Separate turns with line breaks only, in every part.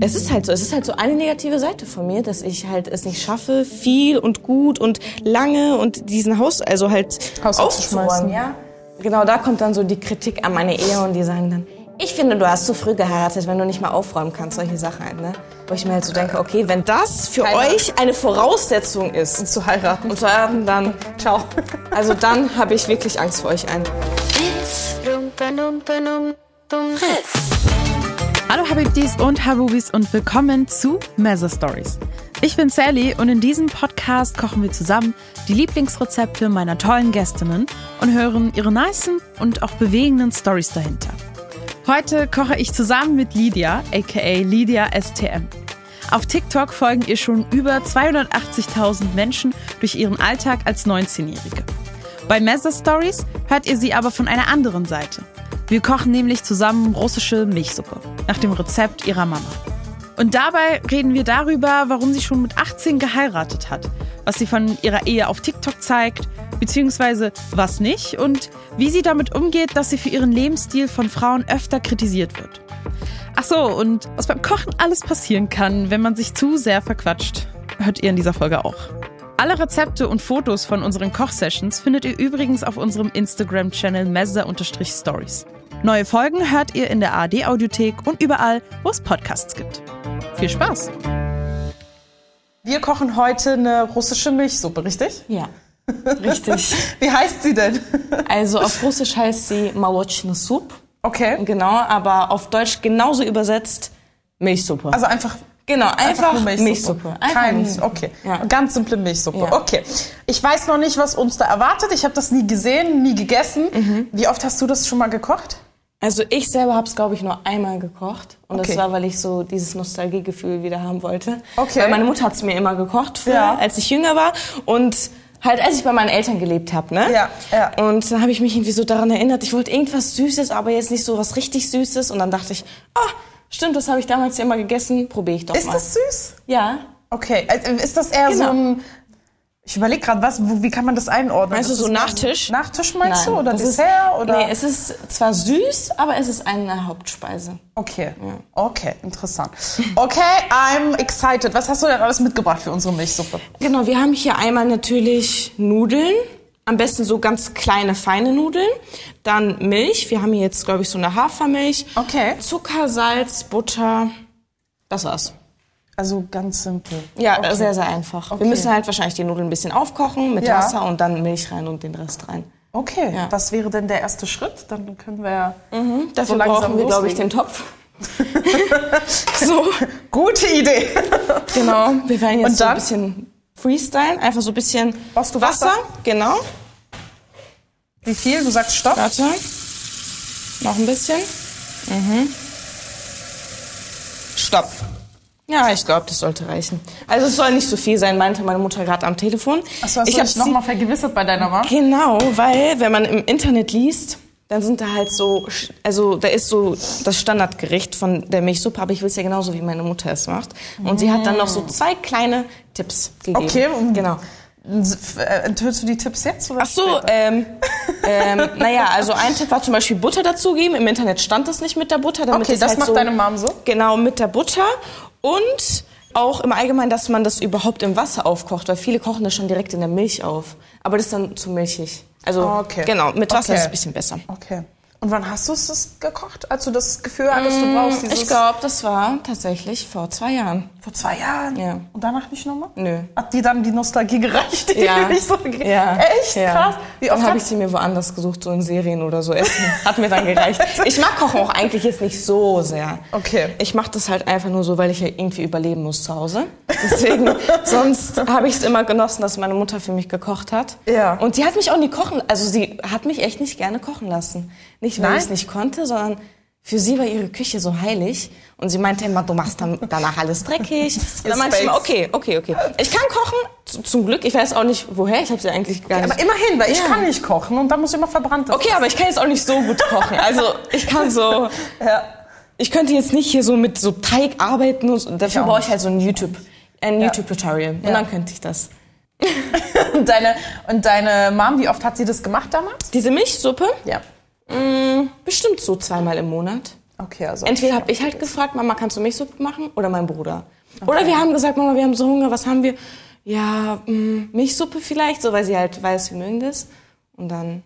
Es ist halt so, es ist halt so eine negative Seite von mir, dass ich halt es nicht schaffe, viel und gut und lange und diesen Haus, also halt
Haus
aufzuräumen. Ja. Genau, da kommt dann so die Kritik an meine Ehe und die sagen dann, ich finde, du hast zu früh geheiratet, wenn du nicht mal aufräumen kannst, solche Sachen halt, ne? Wo ich mir halt so denke, okay, wenn das für
Heirat.
euch eine Voraussetzung ist,
Um zu heiraten.
um zu heiraten, dann,
Ciao.
also dann habe ich wirklich Angst vor euch allen.
Hallo Habibdis und Habubis und willkommen zu Mezza Stories. Ich bin Sally und in diesem Podcast kochen wir zusammen die Lieblingsrezepte meiner tollen Gästinnen und hören ihre nicen und auch bewegenden Stories dahinter. Heute koche ich zusammen mit Lydia, aka Lydia STM. Auf TikTok folgen ihr schon über 280.000 Menschen durch ihren Alltag als 19-Jährige. Bei Mezza Stories hört ihr sie aber von einer anderen Seite. Wir kochen nämlich zusammen russische Milchsuppe nach dem Rezept ihrer Mama. Und dabei reden wir darüber, warum sie schon mit 18 geheiratet hat, was sie von ihrer Ehe auf TikTok zeigt, beziehungsweise was nicht und wie sie damit umgeht, dass sie für ihren Lebensstil von Frauen öfter kritisiert wird. Ach so, und was beim Kochen alles passieren kann, wenn man sich zu sehr verquatscht, hört ihr in dieser Folge auch. Alle Rezepte und Fotos von unseren Kochsessions findet ihr übrigens auf unserem Instagram-Channel mezza-stories. Neue Folgen hört ihr in der ARD-Audiothek und überall, wo es Podcasts gibt. Viel Spaß!
Wir kochen heute eine russische Milchsuppe, richtig?
Ja, richtig.
Wie heißt sie denn?
Also auf Russisch heißt sie Молочный Soup.
Okay.
Genau, aber auf Deutsch genauso übersetzt Milchsuppe.
Also einfach.
genau, einfach,
nur
Milchsuppe. Einfach
Kein,
Milchsuppe.
okay.
Ja.
Ganz simple Milchsuppe.
Ja.
Okay. Ich weiß noch nicht, was uns da erwartet. Ich habe das nie gesehen, nie gegessen.
Mhm.
Wie oft hast du das schon mal gekocht?
Also ich selber habe es, glaube ich, nur einmal gekocht. Und
Okay.
das war, weil ich so dieses Nostalgiegefühl wieder haben wollte.
Okay.
Weil meine Mutter hat es mir immer gekocht, früher,
Ja.
als ich jünger war. Und halt, als ich bei meinen Eltern gelebt habe, ne?
Ja, ja.
Und dann habe ich mich irgendwie so daran erinnert, ich wollte irgendwas Süßes, aber jetzt nicht so was richtig Süßes. Und dann dachte ich, ah, stimmt, das habe ich damals ja immer gegessen, probiere ich doch
Ist
mal.
das süß?
Ja.
Okay. Also Ist das eher so
Genau.
ein. Ich überlege gerade, was, wo, wie kann man das einordnen?
Meinst du so
ist
Nachtisch?
Nachtisch meinst du?
Nein,
Oder
das ist-
Dessert? oder?
Nee, es ist zwar süß, aber es ist eine Hauptspeise.
Okay, okay, interessant. Okay, I'm excited. Was hast du denn alles mitgebracht für unsere Milchsuppe?
Genau, wir haben hier einmal natürlich Nudeln. Am besten so ganz kleine, feine Nudeln. Dann Milch. Wir haben hier jetzt, glaube ich, so eine Hafermilch.
Okay.
Zucker, Salz, Butter. Das war's.
Also ganz simpel.
Ja,
okay.
sehr, sehr einfach.
Okay.
Wir müssen halt wahrscheinlich die Nudeln ein bisschen aufkochen mit
Ja.
Wasser und dann Milch rein und den Rest rein.
Okay,
Ja.
was wäre denn der erste Schritt? Dann können wir ja
Dafür
so langsam
brauchen wir, glaube ich, den Topf. so,
Gute Idee.
genau. Wir werden jetzt
Und
so
dann?
ein bisschen freestylen. Einfach so ein bisschen
Brauchst du Wasser?
Genau.
Wie viel? Du sagst Stopp.
Warte. Noch ein bisschen. Mhm. Stopp. Ja, ich glaube, das sollte reichen. Also es soll nicht so viel sein, meinte meine Mutter gerade am Telefon.
Achso, hast
ich
du
habe
nochmal vergewissert bei deiner Mama?
Genau, weil wenn man im Internet liest, dann sind da halt so, also da ist so das Standardgericht von der Milchsuppe, aber ich will es ja genauso, wie meine Mutter es macht. Und sie hat dann noch so zwei kleine Tipps gegeben.
Okay,
genau.
F- äh, Enthüllst du die Tipps jetzt? Oder
Ach so,
später?
ähm, ähm, naja, also ein Tipp war zum Beispiel Butter dazugeben. Im Internet stand das nicht mit der Butter. Damit
Okay, das
halt
macht
so,
deine Mom so?
Genau, mit der Butter. Und auch im Allgemeinen, dass man das überhaupt im Wasser aufkocht, weil viele kochen das schon direkt in der Milch auf. Aber das ist dann zu milchig. Also,
Ah, Okay.
genau, mit Wasser
Okay.
ist es ein bisschen besser.
Okay. Und wann hast du es gekocht? Als du das Gefühl hattest, du brauchst dieses...
Mm, Ich glaube, das war tatsächlich vor zwei Jahren.
Vor zwei Jahren?
Ja.
Und danach nicht nochmal?
Nö.
Hat die dann die Nostalgie gereicht? Die
Ja.
nicht so
Ja.
Echt?
Ja.
Krass. Wie
dann
oft
habe ich sie mir woanders gesucht, so in Serien oder so. Essen. Hat mir dann gereicht. Ich mag Kochen auch eigentlich jetzt nicht so sehr.
Okay.
Ich mache das halt einfach nur so, weil ich ja irgendwie überleben muss zu Hause. Deswegen, sonst habe ich es immer genossen, dass meine Mutter für mich gekocht hat.
Ja.
Und die hat mich auch nie kochen, also sie hat mich echt nicht gerne kochen lassen. Nicht, weil ich es nicht konnte, sondern für sie war ihre Küche so heilig. Und sie meinte immer, du machst dann danach alles dreckig. Und dann meinte ich immer, okay, okay, okay. Ich kann kochen, zum Glück. Ich weiß auch nicht, woher. Ich habe sie eigentlich gar nicht.
Aber immerhin, weil ich
Ja.
kann nicht kochen und da muss immer verbrannt
Okay, aber ich kann jetzt auch nicht so gut kochen. Also ich kann so.
Ja.
Ich könnte jetzt nicht hier so mit so Teig arbeiten und dafür
auch
brauche ich halt so ein YouTube, ein
Ja.
YouTube-Tutorial. Und dann könnte ich das.
Und deine, und deine Mom, wie oft hat sie das gemacht damals?
Diese Milchsuppe,
Ja.
Mh, bestimmt so zweimal im Monat.
Okay, also.
Entweder habe ich halt gefragt, Mama, kannst du Milchsuppe machen? Oder mein Bruder. Oder wir haben gesagt, Mama, wir haben so Hunger, was haben wir? Ja, mh, Milchsuppe vielleicht, so weil sie halt weiß, wir mögen das. Und dann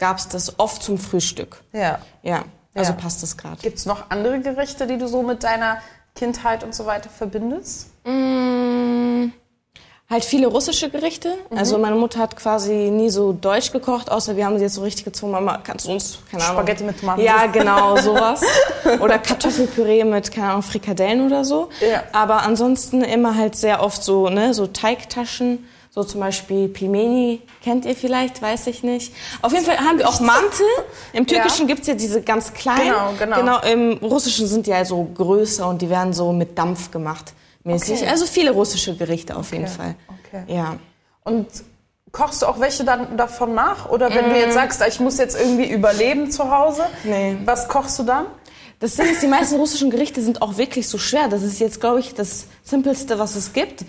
gab's das oft zum Frühstück.
Ja.
Ja, also
Ja.
passt das gerade.
Gibt es noch andere Gerichte, die du so mit deiner Kindheit und so weiter verbindest?
Mm, Halt viele russische Gerichte.
Mhm.
Also meine Mutter hat quasi nie so deutsch gekocht, außer wir haben sie jetzt so richtig gezwungen, Mama, kannst du uns, keine Ahnung.
Spaghetti mit Tomaten.
Ja, genau, sowas. Oder Kartoffelpüree mit, keine Ahnung, Frikadellen oder so.
Ja.
Aber ansonsten immer halt sehr oft so, ne, so Teigtaschen. So zum Beispiel Pilmeni, kennt ihr vielleicht, weiß ich nicht. Auf jeden Fall haben wir auch Mante. Im Türkischen gibt's ja diese ganz kleinen.
Genau, genau.
Genau, im Russischen sind die halt so größer und die werden so mit Dampf gemacht. Mäßig.
Okay.
Also viele russische Gerichte auf jeden Fall.
okay.
Ja.
Und kochst du auch welche dann davon nach? Oder wenn du jetzt sagst, ich muss jetzt irgendwie überleben zu Hause,
Nee.
was kochst du dann?
Das Ding ist, die meisten russischen Gerichte sind auch wirklich so schwer. Das ist jetzt, glaube ich, das Simpelste, was es gibt.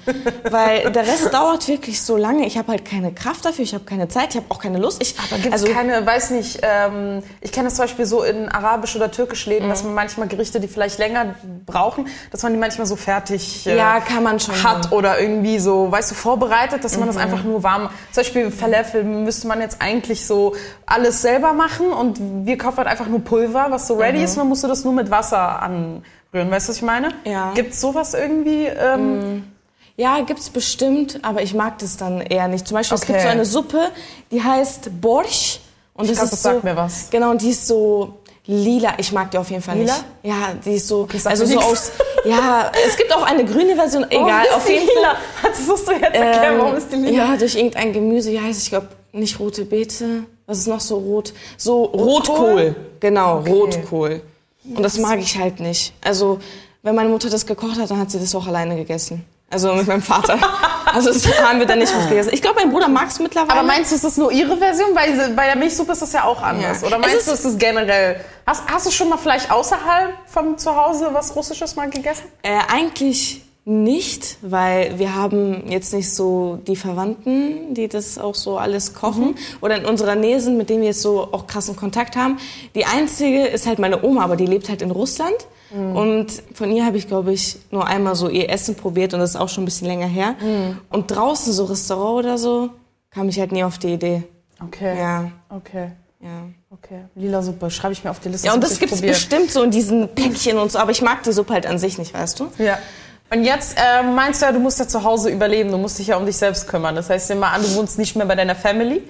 Weil der Rest dauert wirklich so lange. Ich habe halt keine Kraft dafür, ich habe keine Zeit, ich habe auch keine Lust. Ich,
Da gibt es
also,
keine, weiß nicht, ähm, ich kenne das zum Beispiel so in arabisch oder türkisch Läden, dass man manchmal Gerichte, die vielleicht länger brauchen, dass man die manchmal so fertig äh,
Ja, kann man schon
hat oder irgendwie so, weißt du, vorbereitet, dass man das einfach nur warm, zum Beispiel Falafel müsste man jetzt eigentlich so alles selber machen und wir kaufen halt einfach nur Pulver, was so ready ist, und dann musst du das nur mit Wasser anrühren, weißt du, was ich meine?
Ja.
Gibt's sowas irgendwie? Ähm,
Ja, gibt's bestimmt, aber ich mag das dann eher nicht. Zum Beispiel, es gibt
Okay.
so eine Suppe, die heißt Borsch. Und das
glaub,
ist
das
so,
sagt mir was.
Genau, und die ist so lila. Ich mag die auf jeden Fall
Lila?
nicht. Ja, die ist so,
sagt
also so
nix.
aus, ja, es gibt auch eine grüne Version, egal,
ist
auf
die
jeden
lila?
Fall.
Das musst du jetzt erklären,
Ähm,
warum ist die lila?
Ja, durch irgendein Gemüse, wie heißt es, ich glaube, nicht rote Beete. Was ist noch so rot? So Rotkohl.
Rotkohl?
Genau, Rotkohl. Und das mag ich halt nicht. Also, wenn meine Mutter das gekocht hat, dann hat sie das auch alleine gegessen. Also mit meinem Vater. Also das haben wir dann nicht mitgegessen. Ich glaube, mein Bruder mag es mittlerweile.
Aber meinst du, ist das nur ihre Version? Weil bei der Milchsuppe ist das ja auch anders.
Ja.
Oder
Es
meinst
ist-
du, ist das generell? Hast, hast du schon mal vielleicht außerhalb von zu Hause was Russisches mal gegessen?
Äh, eigentlich nicht, weil wir haben jetzt nicht so die Verwandten, die das auch so alles kochen oder in unserer Nähe sind, mit denen wir jetzt so auch krassen Kontakt haben. Die einzige ist halt meine Oma, aber die lebt halt in Russland. Und von ihr habe ich, glaube ich, nur einmal so ihr Essen probiert und das ist auch schon ein bisschen länger her. Und draußen so Restaurant oder so kam ich halt nie auf die Idee.
Okay.
Ja,
Okay.
ja.
Okay. Lila Suppe, schreibe ich mir auf die Liste.
Ja, und das gibt's
probieren.
bestimmt so in diesen Päckchen und so, aber ich mag die Suppe halt an sich nicht, weißt du?
Ja. Und jetzt äh, meinst du ja, du musst ja zu Hause überleben, du musst dich ja um dich selbst kümmern. Das heißt, nimm mal an, du wohnst nicht mehr bei deiner Family,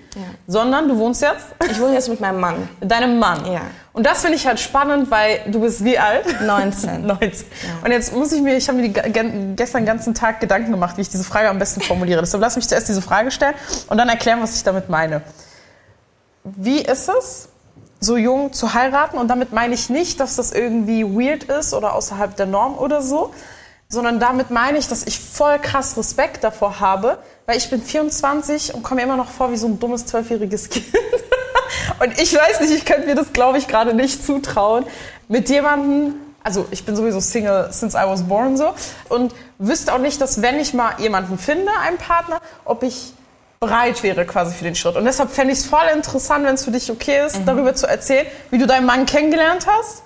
sondern du wohnst jetzt
Ich wohne jetzt mit meinem Mann.
mit deinem Mann.
Ja.
Und das finde ich halt spannend, weil du bist wie alt?
19.
19. Und jetzt muss ich mir, ich habe mir die, ge- gestern den ganzen Tag Gedanken gemacht, wie ich diese Frage am besten formuliere. Deshalb lass mich zuerst diese Frage stellen und dann erklären, was ich damit meine. Wie ist es, so jung zu heiraten? Und damit meine ich nicht, dass das irgendwie weird ist oder außerhalb der Norm oder so, sondern damit meine ich, dass ich voll krass Respekt davor habe, weil ich bin 24 und komme mir immer noch vor wie so ein dummes zwölfjähriges Kind. Und ich weiß nicht, ich könnte mir das, glaube ich, gerade nicht zutrauen, mit jemandem, also ich bin sowieso Single since I was born so, und wüsste auch nicht, dass wenn ich mal jemanden finde, einen Partner, ob ich bereit wäre quasi für den Schritt. Und deshalb fände ich es voll interessant, wenn es für dich okay ist, darüber zu erzählen, wie du deinen Mann kennengelernt hast.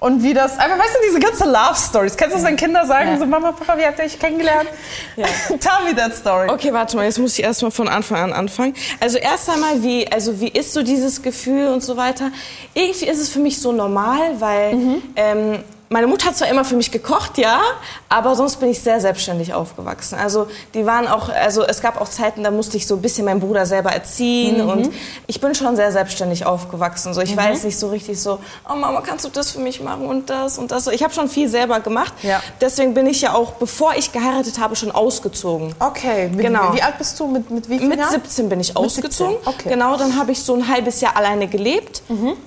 Und wie das, einfach, weißt du, diese ganze Love Stories. Kennst du das, wenn Kinder sagen,
Ja.
so, Mama, Papa, wie habt ihr euch kennengelernt? Tell me that story.
Okay, warte mal, jetzt muss ich erstmal von Anfang an anfangen. Also erst einmal, wie, also wie ist so dieses Gefühl und so weiter? Irgendwie ist es für mich so normal, weil ähm, meine Mutter hat zwar immer für mich gekocht, ja, aber sonst bin ich sehr selbstständig aufgewachsen. Also die waren auch, also es gab auch Zeiten, da musste ich so ein bisschen meinen Bruder selber erziehen und ich bin schon sehr selbstständig aufgewachsen. So ich weiß nicht so richtig so, oh Mama, kannst du das für mich machen und das und das. Ich habe schon viel selber gemacht.
Ja.
Deswegen bin ich ja auch, bevor ich geheiratet habe, schon ausgezogen.
Okay, mit,
Genau.
wie alt bist du? Mit, mit wie viel
Mit
Jahren?
17 bin ich ausgezogen.
17, okay.
Genau, dann habe ich so ein halbes Jahr alleine gelebt.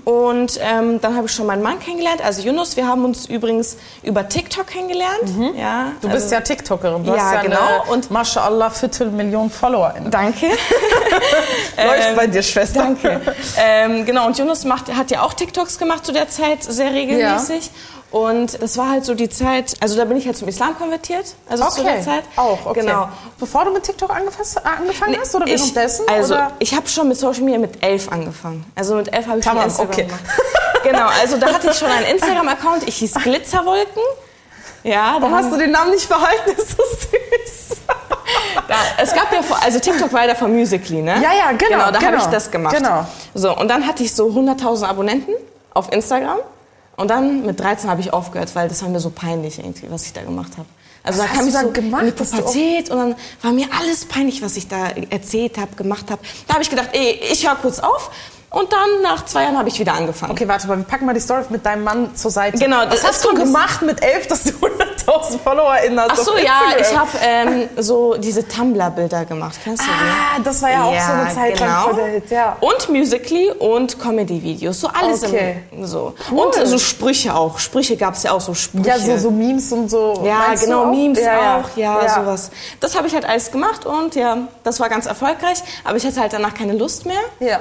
Und ähm, dann habe ich schon meinen Mann kennengelernt, also Yunus. Wir haben uns übrigens über TikTok kennengelernt. Ja,
Du bist
also,
ja TikTokerin. Du
Ja,
hast ja
genau.
Eine,
Und-
Mashallah, Viertelmillion Follower.
Danke.
Läuft
Ähm,
bei dir, Schwester.
Danke. ähm, genau, und Yunus macht, hat ja auch TikToks gemacht zu der Zeit, sehr regelmäßig. Und das war halt so die Zeit, also da bin ich halt zum Islam konvertiert, also zu der Zeit.
Auch, okay.
Genau.
Bevor du mit TikTok äh, angefangen hast oder
Ich-
währenddessen?
Also,
oder?
ich habe schon mit Social Media mit elf angefangen. Also mit elf habe ich schon
Tamam, okay.
gemacht. Genau, also da hatte ich schon einen Instagram-Account. Ich hieß Glitzerwolken. Ja, da
Warum hast du den Namen nicht behalten? Das ist so süß.
Da, es gab ja, vor- also TikTok war ja von Musically, ne?
Ja, ja, genau,
Genau, da habe
genau,
ich das gemacht.
genau.
So, und dann hatte ich so 100.000 Abonnenten auf Instagram. Und dann mit 13 habe ich aufgehört, weil das war mir so peinlich irgendwie, was ich da gemacht habe. Also
Was
da kam ich so
gemacht,
in die Pubertät und dann war mir alles peinlich, was ich da erzählt habe, gemacht habe. Da habe ich gedacht, ey, ich höre kurz auf. Und dann nach zwei Jahren habe ich wieder angefangen.
Okay, warte mal, wir packen mal die Story mit deinem Mann zur Seite.
Genau,
Was
das
hast
ist
du gemacht mit elf, dass du 100.000 FollowerInnen hast?
Ach so,
auf
ja, ich habe ähm, so diese Tumblr-Bilder gemacht. Kennst du die?
Ah, das war ja, auch so eine Zeit lang
genau.
vor der Hit, ja.
Und Musically und Comedy-Videos. So alles
Okay.
im, so.
Cool.
Und so Sprüche auch. Sprüche gab es ja auch so Sprüche.
Ja, so, so Memes und so.
Ja, genau,
auch?
Memes
ja,
auch, ja, sowas. Das habe ich halt alles gemacht und ja, das war ganz erfolgreich. Aber ich hatte halt danach keine Lust mehr
Ja.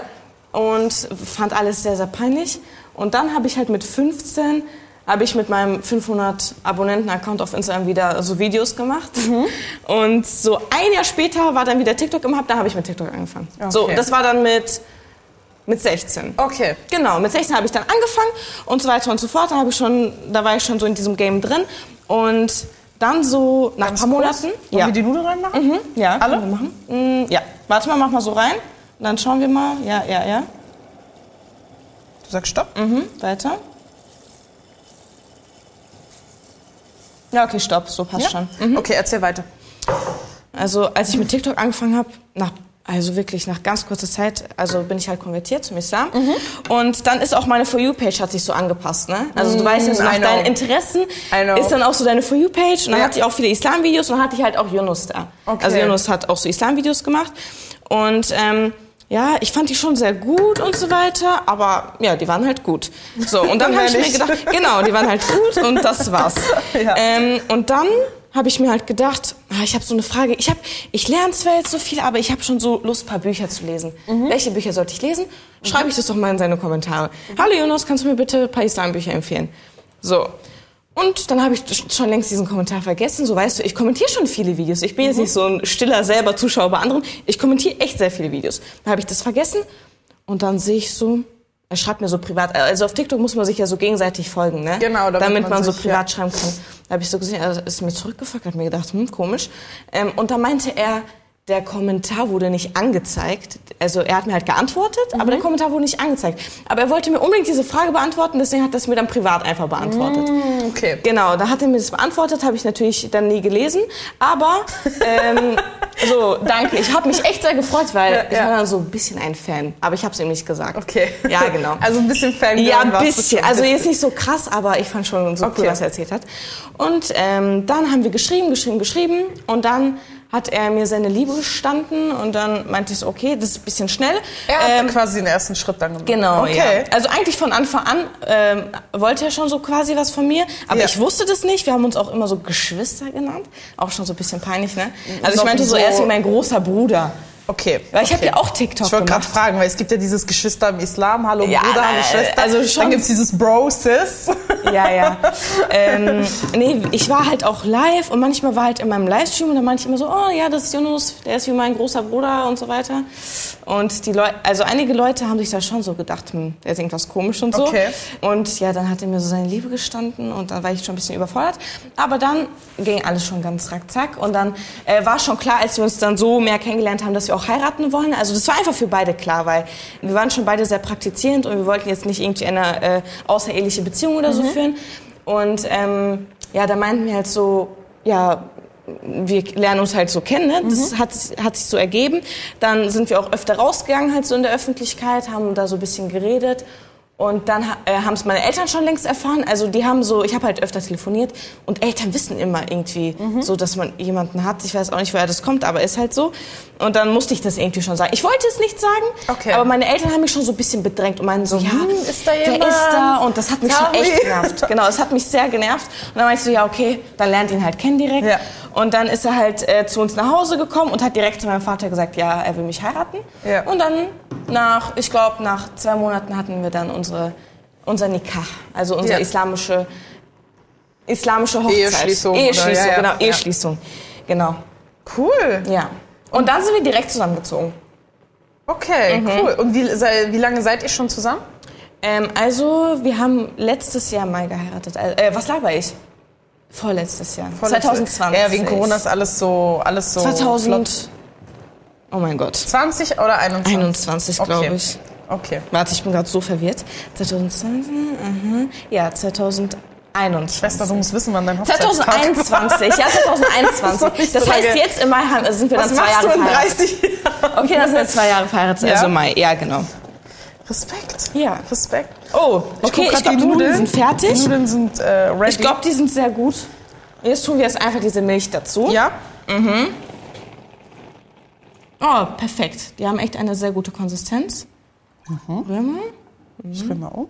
Und fand alles sehr, sehr peinlich. Und dann habe ich halt mit 15 habe ich mit meinem 500 Abonnenten-Account auf Instagram wieder so Videos gemacht.
Mhm.
Und so ein Jahr später war dann wieder TikTok im Hub, da habe ich mit TikTok angefangen. So,
Okay.
das war dann mit, mit 16.
Okay.
Genau, mit 16 habe ich dann angefangen und so weiter und so fort. Da, habe ich schon, da war ich schon so in diesem Game drin. Und dann so nach ein paar Monaten.
Wollen wir die Nudeln reinmachen?
Mhm, ja,
Alle?
machen. Mm, ja, warte mal, mach mal so rein. Dann schauen wir mal. Ja, ja, ja.
Du sagst Stopp.
Mhm, weiter. Ja, okay, stopp, so passt schon. Mhm.
Okay, erzähl weiter.
Also, als ich mit TikTok angefangen habe, nach also wirklich nach ganz kurzer Zeit, also bin ich halt konvertiert zum Islam.
Mhm.
Und dann ist auch meine For You-Page hat sich so angepasst, ne? Also du weißt ja, so nach deinen Interessen ist dann auch so deine For You-Page. Und dann
Ja.
hatte ich auch viele Islam-Videos und dann hatte ich halt auch Yunus da.
Okay.
Also Yunus hat auch so Islam-Videos gemacht. Und ähm, ja, ich fand die schon sehr gut und so weiter, aber ja, die waren halt gut. So, und dann habe ich mir gedacht, genau, die waren halt gut und das war's.
Ja.
Ähm, und dann habe ich mir halt gedacht, ah, ich habe so eine Frage. Ich, hab, ich lerne zwar jetzt so viel, aber ich habe schon so Lust, ein paar Bücher zu lesen.
Mhm.
Welche Bücher sollte ich lesen? Schreibe ich das doch mal in seine Kommentare. Hallo Jonas, kannst du mir bitte ein paar Islambücher empfehlen? So. Und dann habe ich schon längst diesen Kommentar vergessen. So weißt du, ich kommentiere schon viele Videos. Ich bin jetzt
Mhm.
nicht so ein stiller selber Zuschauer bei anderen. Ich kommentiere echt sehr viele Videos. Dann habe ich das vergessen und dann sehe ich so, er schreibt mir so privat. Also auf TikTok muss man sich ja so gegenseitig folgen, ne?
Genau, damit
damit,
man
man, so
sich,
privat schreiben kann. Da habe ich so gesehen, er ist mir zurückgefolgt, hat mir gedacht, hm, komisch. Ähm, und da meinte er, der Kommentar wurde nicht angezeigt. Also er hat mir halt geantwortet, aber
Mhm.
der Kommentar wurde nicht angezeigt. Aber er wollte mir unbedingt diese Frage beantworten, deswegen hat er es mir dann privat einfach beantwortet.
Mm, Okay.
Genau, da hat er mir das beantwortet, habe ich natürlich dann nie gelesen. Aber ähm, so, danke. Ich habe mich echt sehr gefreut, weil
Ja,
ich
ja.
war dann so ein bisschen ein Fan. Aber ich habe es ihm nicht gesagt.
Okay.
Ja, genau.
Also ein bisschen Fan.
Ja, ein bisschen. Also jetzt nicht so krass, aber ich fand schon so
Okay.
cool, was er erzählt hat. Und ähm, dann haben wir geschrieben, geschrieben, geschrieben. Und dann hat er mir seine Liebe gestanden. Und dann meinte ich so, okay, das ist ein bisschen schnell.
Er hat
Ähm,
quasi den ersten Schritt dann gemacht.
Genau,
Okay.
ja. Also eigentlich von Anfang an ähm, wollte er schon so quasi was von mir, aber
Ja.
ich wusste das nicht. Wir haben uns auch immer so Geschwister genannt. Auch schon so ein bisschen peinlich, ne? Also ich meinte so,
so-
er ist wie mein großer Bruder.
Okay.
Weil ich habe ja auch TikTok
Ich wollte gerade fragen, weil es gibt ja dieses Geschwister im Islam, hallo
Ja,
Bruder, hallo
äh,
Schwester.
also schon-
Dann gibt's dieses Bro, Sis.
Ja, ja. ähm, nee, ich war halt auch live und manchmal war halt in meinem Livestream und dann meinte ich immer so, oh ja, das ist Yunus, der ist wie mein großer Bruder und so weiter. Und die Leute, also einige Leute haben sich da schon so gedacht, hm, der ist irgendwas komisch und so.
Okay.
Und ja, dann hat er mir so seine Liebe gestanden und dann war ich schon ein bisschen überfordert. Aber dann ging alles schon ganz rackzack und dann äh, war schon klar, als wir uns dann so mehr kennengelernt haben, dass wir auch heiraten wollen. Also das war einfach für beide klar, weil wir waren schon beide sehr praktizierend und wir wollten jetzt nicht irgendwie eine äh, außereheliche Beziehung oder so führen. Und ähm, ja, da meinten wir halt so, ja, wir lernen uns halt so kennen, ne? das hat, hat sich so ergeben. Dann sind wir auch öfter rausgegangen halt so in der Öffentlichkeit, haben da so ein bisschen geredet. Und dann äh, haben es meine Eltern schon längst erfahren. Also die haben so, ich habe halt öfter telefoniert und Eltern wissen immer irgendwie so, dass man jemanden hat. Ich weiß auch nicht, woher das kommt, aber ist halt so. Und dann musste ich das irgendwie schon sagen. Ich wollte es nicht sagen,
Okay.
aber meine Eltern haben mich schon so ein bisschen bedrängt und meinen so, ja,
hm, ist da
wer
jemand?
ist da? Und das hat mich schon
Tell
echt genervt. Genau, es hat mich sehr genervt. Und dann meinte ich so, ja, okay, dann lernt ihn halt kennen direkt.
Ja.
Und dann ist er halt äh, zu uns nach Hause gekommen und hat direkt zu meinem Vater gesagt, ja, er will mich heiraten.
Ja.
Und dann nach, ich glaube, nach zwei Monaten hatten wir dann unsere, unser Nikah, also unsere
Ja.
islamische, islamische Hochzeit.
Eheschließung oder-
Eheschließung,
ja, ja.
genau. Eheschließung. Genau,
Cool.
ja. Und dann sind wir direkt zusammengezogen.
Okay,
Mhm.
cool. Und wie, wie lange seid ihr schon zusammen?
Ähm, also, wir haben letztes Jahr mal geheiratet. Äh, was laber ich? Vorletztes Jahr.
Vorletzte-
2020.
Ja, wegen Corona ist alles so, alles so.
2000.
flott.
Oh mein Gott.
20 oder 21?
21,
Okay.
glaube ich.
Okay.
Warte, ich bin gerade so verwirrt. 2020, aha. Ja, 2021.
Schwester, du musst wissen, wann dein Hochzeitstag
2021, ja, 2021.
Das
Das
so
heißt, jetzt im Mai haben- sind wir dann
Was
zwei
machst
Jahre verheiratet.
30 Jahren?
Okay, dann sind wir zwei Jahre verheiratet,
Ja?
also Mai, ja, genau.
Respekt.
Ja.
Respekt.
Oh, okay,
grad
ich glaube, die Nudeln sind fertig.
Die Nudeln sind äh, ready.
Ich glaube, die sind sehr gut. Jetzt tun wir jetzt einfach diese Milch dazu.
Ja?
Oh, perfekt. Die haben echt eine sehr gute Konsistenz. Rühren wir.
Ich rühr mal um.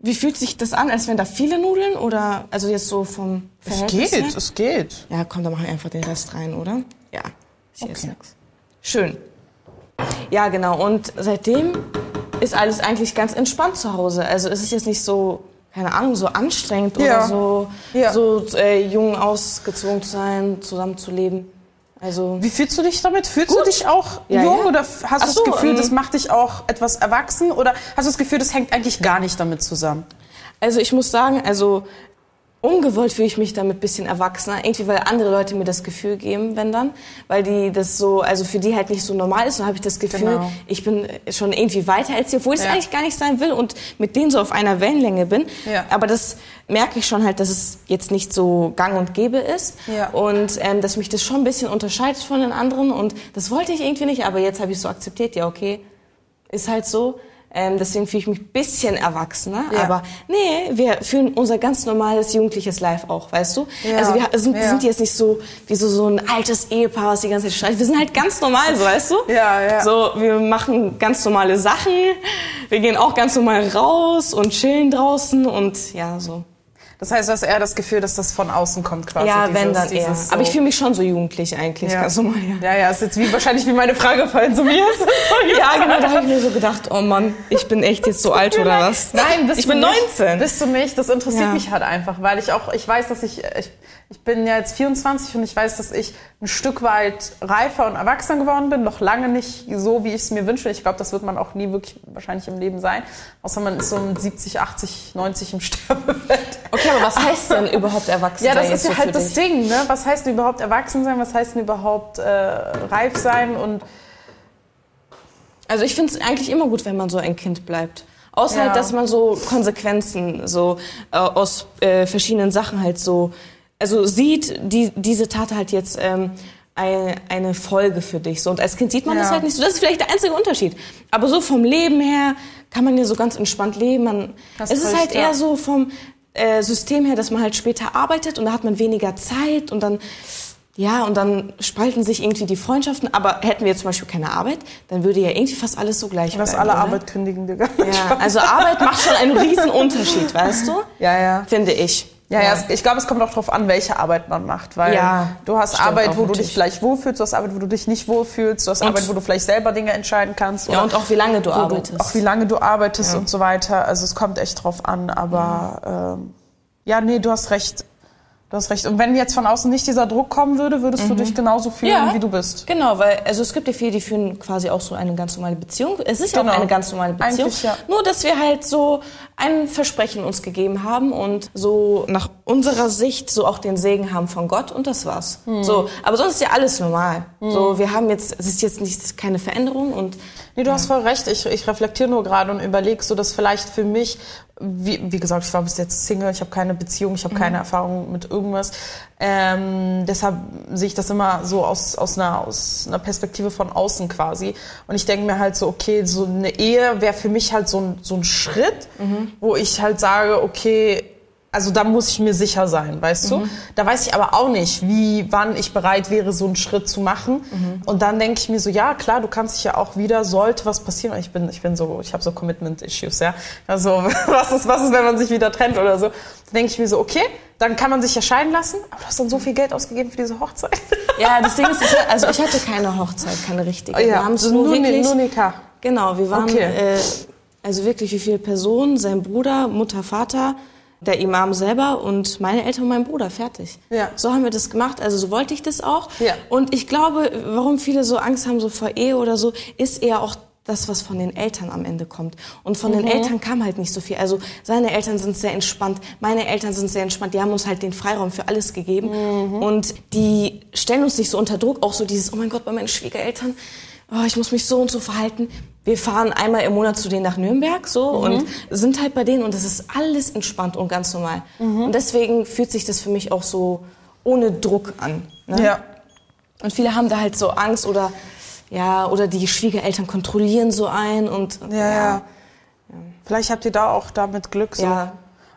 Wie fühlt sich das an, als wären da viele Nudeln oder also jetzt so vom
Es
Verhältnis
geht,
her?
es geht.
Ja, komm, dann machen wir einfach den Rest rein, oder? Ja, ich esse
Okay.
Schön. Ja, genau. Und seitdem ist alles eigentlich ganz entspannt zu Hause. Also es ist jetzt nicht so, keine Ahnung, so anstrengend
Ja.
oder so,
Ja.
so äh, jung ausgezogen zu sein, zusammenzuleben. Also
Wie fühlst du dich damit? Fühlst du
Gut.
dich auch
Ja,
jung oder hast du
so,
das Gefühl,
ähm,
das macht dich auch etwas erwachsen oder hast du das Gefühl, das hängt eigentlich gar nicht damit zusammen?
Also ich muss sagen, also ungewollt fühle ich mich damit ein bisschen erwachsener. Irgendwie, weil andere Leute mir das Gefühl geben, wenn dann. Weil die das so, also für die halt nicht so normal ist. Und habe ich das Gefühl,
Genau.
ich bin schon irgendwie weiter als sie, obwohl ich es
Ja.
eigentlich gar nicht sein will und mit denen so auf einer Wellenlänge bin.
Ja.
Aber das merke ich schon halt, dass es jetzt nicht so gang und gäbe ist.
Ja.
Und ähm, dass mich das schon ein bisschen unterscheidet von den anderen. Und das wollte ich irgendwie nicht, aber jetzt habe ich so akzeptiert, ja okay, ist halt so. Ähm, deswegen fühle ich mich ein bisschen erwachsener.
Ja.
Aber nee, wir führen unser ganz normales jugendliches Life auch, weißt du?
Ja.
Also wir sind,
Ja.
sind jetzt nicht so wie so, so ein altes Ehepaar, was die ganze Zeit streitet. Wir sind halt ganz normal, so weißt du?
Ja, ja.
So, wir machen ganz normale Sachen. Wir gehen auch ganz normal raus und chillen draußen und ja, so.
Das heißt, du hast eher das Gefühl, dass das von außen kommt quasi.
ja,
dieses,
wenn dann eher.
so-
Aber ich fühle mich schon so jugendlich eigentlich,
ja.
ganz normal, ja.
ja, ja, ist jetzt wie wahrscheinlich wie meine Frage vorhin so wie ist es?
Ja, genau, da habe ich mir so gedacht, oh Mann, ich bin echt jetzt so alt oder was?
Nein, bist
ich
du
bin
nicht.
19.
Bist du nicht? Das interessiert
Ja.
mich halt einfach, weil ich auch, ich weiß, dass ich, ich, ich bin ja jetzt 24 und ich weiß, dass ich ein Stück weit reifer und erwachsen geworden bin, noch lange nicht so, wie ich es mir wünsche. Ich glaube, das wird man auch nie wirklich wahrscheinlich im Leben sein, außer man ist so mit 70, 80, 90 im Sterbebett.
Okay, aber was heißt denn überhaupt erwachsen
Ja,
sein
das
jetzt
ist ja halt das? Ding, ne? Was heißt denn überhaupt erwachsen sein? Was heißt denn überhaupt äh, reif sein? Und
Also ich finde es eigentlich immer gut, wenn man so ein Kind bleibt. Außer
Ja.
halt, dass man so Konsequenzen so äh, aus äh, verschiedenen Sachen halt so, also sieht, die, diese Tat halt jetzt ähm, eine, eine Folge für dich. So. Und als Kind sieht man
Ja.
das halt nicht so. Das ist vielleicht der einzige Unterschied. Aber so vom Leben her kann man ja so ganz entspannt leben. Man, es ist halt
ja.
eher so vom äh, System her, dass man halt später arbeitet und da hat man weniger Zeit und dann ja, und dann spalten sich irgendwie die Freundschaften. Aber hätten wir zum Beispiel keine Arbeit, dann würde ja irgendwie fast alles so gleich
hast
bleiben.
alle
oder?
Arbeit kündigen, Digga.
Ja, also Arbeit macht schon einen riesen Unterschied, weißt du?
Ja, ja.
Finde ich.
Ja, ja, es- ich glaube, es kommt auch darauf an, welche Arbeit man macht. Weil
Ja,
du hast Arbeit, wo du dich vielleicht wohlfühlst, du hast Arbeit, wo du dich nicht wohlfühlst, du hast
Und-
Arbeit, wo du vielleicht selber Dinge entscheiden kannst.
Ja, und auch wie lange du arbeitest.
Du, auch wie lange du arbeitest
Ja.
und so weiter. Also es kommt echt drauf an, aber ähm, ja, nee, du hast recht. Du hast recht. Und wenn jetzt von außen nicht dieser Druck kommen würde, würdest du dich genauso fühlen, wie du bist.
Genau, weil also es gibt ja viele, die führen quasi auch so eine ganz normale Beziehung. Es ist ja
Genau.
auch eine ganz normale Beziehung.
Eigentlich, ja.
Nur, dass wir halt so ein Versprechen uns gegeben haben und so nach unserer Sicht so auch den Segen haben von Gott und das war's.
Hm.
So, aber sonst ist ja alles normal. So, wir haben jetzt, es ist jetzt nicht keine Veränderung und
Nee, du hast voll recht. Ich, ich reflektiere nur gerade und überlege so, dass vielleicht für mich, wie, wie gesagt, ich war bis jetzt Single, ich habe keine Beziehung, ich habe keine Erfahrung mit irgendwas. Ähm, deshalb sehe ich das immer so aus, aus, einer, aus einer Perspektive von außen quasi. Und ich denke mir halt so, okay, so eine Ehe wäre für mich halt so ein, so ein Schritt, wo ich halt sage, okay, also da muss ich mir sicher sein, weißt du? Da weiß ich aber auch nicht, wie, wann ich bereit wäre, so einen Schritt zu machen. Und dann denke ich mir so, ja klar, du kannst dich ja auch wieder, sollte was passieren. Ich bin, ich bin so, ich habe so Commitment-Issues, ja. Also was ist, was ist, wenn man sich wieder trennt oder so? Dann denke ich mir so, okay, dann kann man sich ja scheiden lassen, aber du hast dann so viel Geld ausgegeben für diese Hochzeit.
ja, das Ding ist, also ich hatte keine Hochzeit, keine richtige. wir haben es nur,
nur,
wirklich,
nur Nika.
Genau, wir waren
Okay.
äh, also wirklich wie viele Personen, sein Bruder, Mutter, Vater, der Imam selber und meine Eltern und mein Bruder, fertig.
Ja.
So haben wir das gemacht, also so wollte ich das auch.
Ja.
Und ich glaube, warum viele so Angst haben so vor Ehe oder so, ist eher auch das, was von den Eltern am Ende kommt. Und von den Eltern kam halt nicht so viel. Also seine Eltern sind sehr entspannt, meine Eltern sind sehr entspannt. Die haben uns halt den Freiraum für alles gegeben. Und die stellen uns nicht so unter Druck. Auch so dieses, oh mein Gott, bei meinen Schwiegereltern, oh, ich muss mich so und so verhalten. Wir fahren einmal im Monat zu denen nach Nürnberg so und sind halt bei denen und das ist alles entspannt und ganz normal. Und deswegen fühlt sich das für mich auch so ohne Druck an. Ne?
Ja.
Und viele haben da halt so Angst oder ja, oder die Schwiegereltern kontrollieren so ein und
Ja, ja. Vielleicht habt ihr da auch damit Glück. So.
Ja.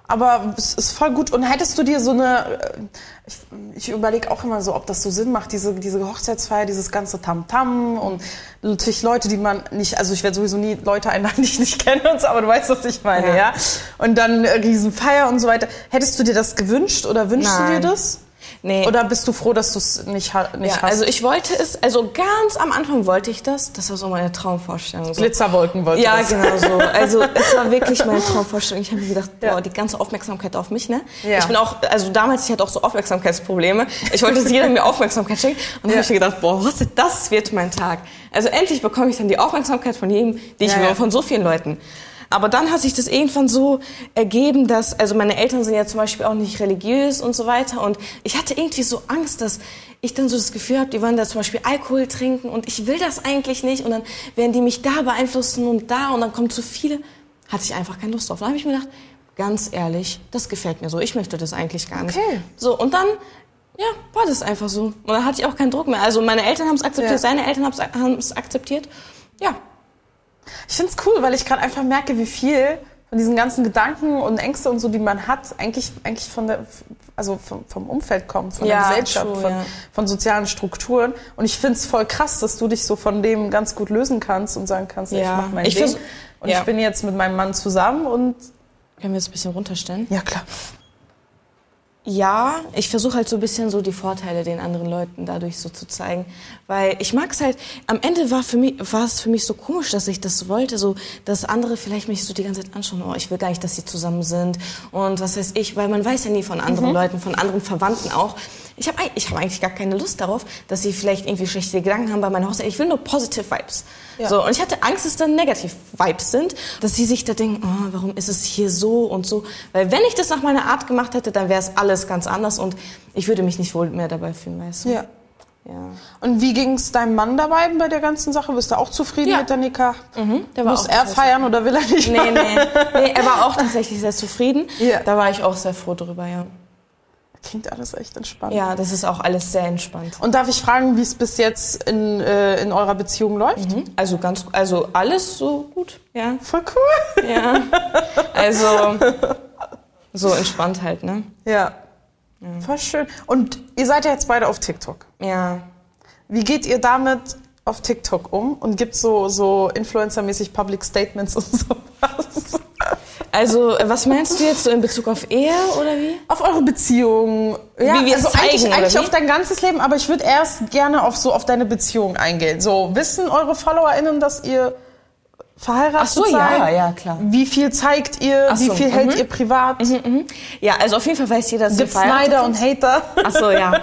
Aber es ist voll gut. Und hättest du dir so eine, äh, ich, ich überlege auch immer so, ob das so Sinn macht, diese, diese Hochzeitsfeier, dieses ganze Tamtam und natürlich Leute, die man nicht, also ich werde sowieso nie Leute einladen, die ich nicht kenne und so, aber du weißt, was ich meine, ja?
Ja.
Und dann äh, Riesenfeier und so weiter. Hättest du dir das gewünscht oder wünschst du
Nein.
dir das?
Nee.
Oder bist du froh, dass du es nicht, nicht
ja,
hast?
also ich wollte es, also ganz am Anfang wollte ich das. Das war so meine Traumvorstellung. So.
Glitzerwolken wollte
Ja,
das.
genau so. Also es war wirklich meine Traumvorstellung. Ich habe mir gedacht, boah,
Ja.
die ganze Aufmerksamkeit auf mich, ne?
Ja.
Ich bin auch, also damals, ich hatte auch so Aufmerksamkeitsprobleme. Ich wollte, dass jeder mir Aufmerksamkeit schenkt. Und dann
Ja.
habe ich mir gedacht, boah, was ist das wird mein Tag. Also endlich bekomme ich dann die Aufmerksamkeit von jedem, die ich
Ja,
will, von so vielen Leuten. Aber dann hat sich das irgendwann so ergeben, dass, also meine Eltern sind ja zum Beispiel auch nicht religiös und so weiter. Und ich hatte irgendwie so Angst, dass ich dann so das Gefühl habe, die wollen da zum Beispiel Alkohol trinken und ich will das eigentlich nicht. Und dann werden die mich da beeinflussen und da und dann kommen zu viele. Hatte ich einfach keine Lust drauf. Dann habe ich mir gedacht, ganz ehrlich, das gefällt mir so. Ich möchte das eigentlich gar nicht.
Okay.
So, und dann, ja, war das einfach so. Und dann hatte ich auch keinen Druck mehr. Also meine Eltern haben es akzeptiert,
Ja.
seine Eltern haben es akzeptiert. Ja,
Ich find's cool, weil ich gerade einfach merke, wie viel von diesen ganzen Gedanken und Ängste und so, die man hat, eigentlich, eigentlich von der, also vom, vom Umfeld kommt, von
Ja,
der Gesellschaft,
true,
von,
ja.
von sozialen Strukturen. Und ich find's voll krass, dass du dich so von dem ganz gut lösen kannst und sagen kannst, ey, ich
Ja.
mach mein
Ich
Ding. Und
ja.
ich bin jetzt mit meinem Mann zusammen und
können wir es ein bisschen runterstellen?
ja klar.
Ja, ich versuche halt so ein bisschen so die Vorteile den anderen Leuten dadurch so zu zeigen, weil ich mag es halt. Am Ende war für mich war es für mich so komisch, dass ich das wollte, so dass andere vielleicht mich so die ganze Zeit anschauen. Oh, ich will gar nicht, dass sie zusammen sind und was weiß ich, weil man weiß ja nie von anderen Leuten, von anderen Verwandten auch. Ich habe ich habe eigentlich gar keine Lust darauf, dass sie vielleicht irgendwie schlechte Gedanken haben bei meiner Hochzeit. Ich will nur positive Vibes.
Ja.
So und ich hatte Angst, dass dann negative Vibes sind, dass sie sich da denken, oh, warum ist es hier so und so? Weil wenn ich das nach meiner Art gemacht hätte, dann wäre es alles ganz anders und ich würde mich nicht wohl mehr dabei fühlen, weißt du?
Ja.
ja.
Und wie ging's deinem Mann dabei bei der ganzen Sache? Bist du auch zufrieden
Ja.
mit der Nikah?
Der war
Muss er feiern oder will er nicht?
Nee, nee, nee, er war auch tatsächlich sehr zufrieden.
Ja.
Da war ich auch sehr froh drüber, ja.
Klingt alles echt entspannt.
Ja, das ist auch alles sehr entspannt.
Und darf ich fragen, wie es bis jetzt in, äh, in eurer Beziehung läuft?
Also ganz, also alles so gut, ja.
Voll cool.
Ja. Also so entspannt halt, ne?
Ja. Voll schön. Und ihr seid ja jetzt beide auf TikTok.
Ja.
Wie geht ihr damit auf TikTok um und gibt so, so Influencer-mäßig Public Statements und sowas?
Also, äh, was meinst du jetzt so in Bezug auf Ehe oder wie?
Auf eure Beziehung. Ja,
Wie wir es
also eigentlich,
zeigen,
eigentlich
wie?
auf dein ganzes Leben, aber ich würde erst gerne auf so auf deine Beziehung eingehen. So, wissen eure FollowerInnen, dass ihr verheiratet
so,
seid?
ja, ja, klar.
Wie viel zeigt ihr?
Ach
wie
so,
viel
mhm.
hält ihr privat?
Ja, also auf jeden Fall weiß jeder, dass
Gibt's
wir verheiratet
Neider
sind.
und Hater?
Ach so, ja.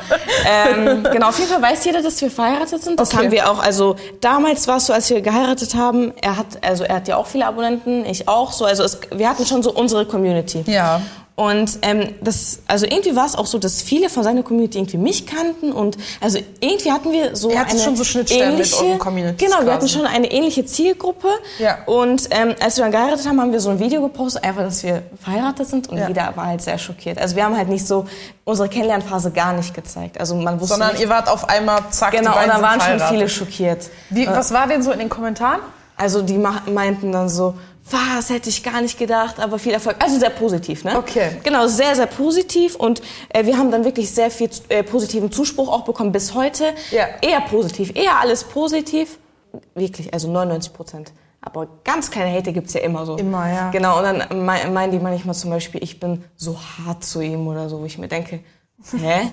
ähm, genau, auf jeden Fall weiß jeder, dass wir verheiratet sind. Das
Okay.
haben wir auch. Also damals war es so, als wir geheiratet haben. Er hat, also er hat ja auch viele Abonnenten, ich auch. So, also es, wir hatten schon so unsere Community.
Ja.
Und ähm, das, also irgendwie war es auch so, dass viele von seiner Community irgendwie mich kannten und also irgendwie hatten wir so
Ihr hattet
eine
schon so Schnittstellen mit
ähnliche,
euren Communities
Genau, wir hatten schon eine ähnliche Zielgruppe.
Ja.
Und ähm, als wir dann geheiratet haben, haben wir so ein Video gepostet, einfach, dass wir verheiratet sind und
Ja.
jeder war halt sehr schockiert. Also wir haben halt nicht so unsere Kennenlernphase gar nicht gezeigt. Also man wusste
Sondern
nicht,
ihr wart auf einmal zack,
genau, und
beiden
da
sind
waren schon viele schockiert.
Wie, was war denn so in den Kommentaren?
Also die meinten dann so, was hätte ich gar nicht gedacht, aber viel Erfolg. Also sehr positiv, ne?
Okay.
Genau, sehr, sehr positiv und äh, wir haben dann wirklich sehr viel äh, positiven Zuspruch auch bekommen bis heute.
Ja.
Eher positiv, eher alles positiv. Wirklich, also 99 Prozent. Aber ganz kleine Hate gibt's ja immer so.
Immer, ja.
Genau, und dann mei- meinen die manchmal zum Beispiel, ich bin so hart zu ihm oder so, wo ich mir denke, hä?